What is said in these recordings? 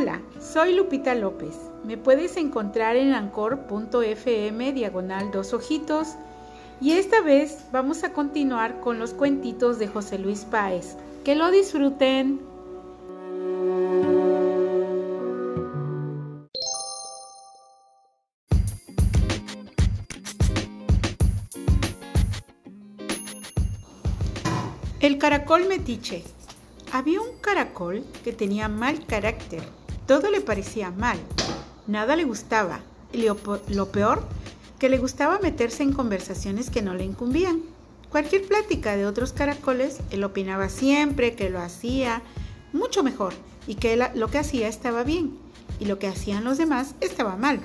Hola, soy Lupita López. Me puedes encontrar en ancor.fm diagonal dos ojitos y esta vez vamos a continuar con los cuentitos de José Luis Páez. Que lo disfruten. El caracol metiche. Había un caracol que tenía mal carácter. Todo le parecía mal. Nada le gustaba. Y lo peor, que le gustaba meterse en conversaciones que no le incumbían. Cualquier plática de otros caracoles, él opinaba siempre que lo hacía mucho mejor y que lo que hacía estaba bien y lo que hacían los demás estaba mal.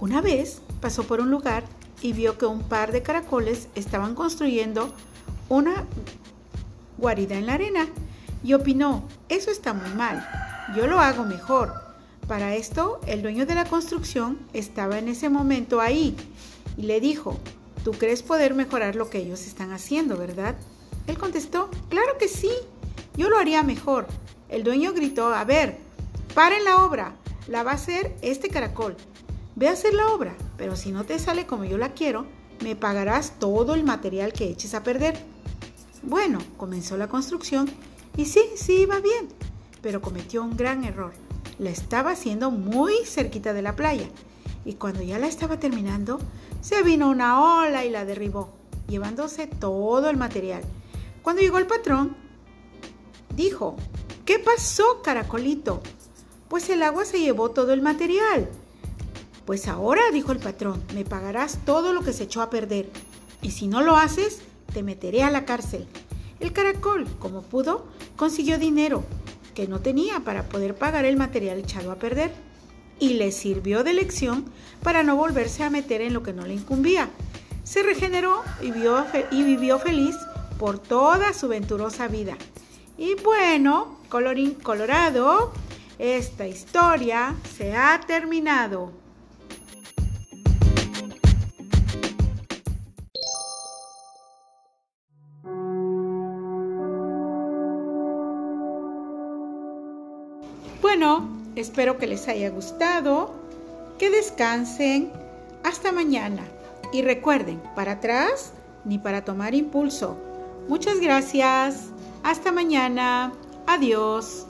Una vez pasó por un lugar y vio que un par de caracoles estaban construyendo una guarida en la arena y opinó, eso está muy mal, yo lo hago mejor. Para esto, el dueño de la construcción estaba en ese momento ahí y le dijo, tú crees poder mejorar lo que ellos están haciendo, ¿verdad? Él contestó, claro que sí, yo lo haría mejor. El dueño gritó, a ver, paren la obra, la va a hacer este caracol. Ve a hacer la obra, pero si no te sale como yo la quiero, me pagarás todo el material que eches a perder. Bueno, comenzó la construcción y sí, sí iba bien, pero cometió un gran error. La estaba haciendo muy cerquita de la playa y cuando ya la estaba terminando, se vino una ola y la derribó, llevándose todo el material. Cuando llegó el patrón, dijo, ¿qué pasó, caracolito? Pues el agua se llevó todo el material. Pues ahora, dijo el patrón, me pagarás todo lo que se echó a perder. Y si no lo haces, te meteré a la cárcel. El caracol, como pudo, consiguió dinero que no tenía para poder pagar el material echado a perder y le sirvió de lección para no volverse a meter en lo que no le incumbía. Se regeneró y, y vivió feliz por toda su venturosa vida. Y bueno, colorín colorado, esta historia se ha terminado. Bueno, espero que les haya gustado, que descansen, hasta mañana. Y recuerden, para atrás ni para tomar impulso. Muchas gracias, hasta mañana, adiós.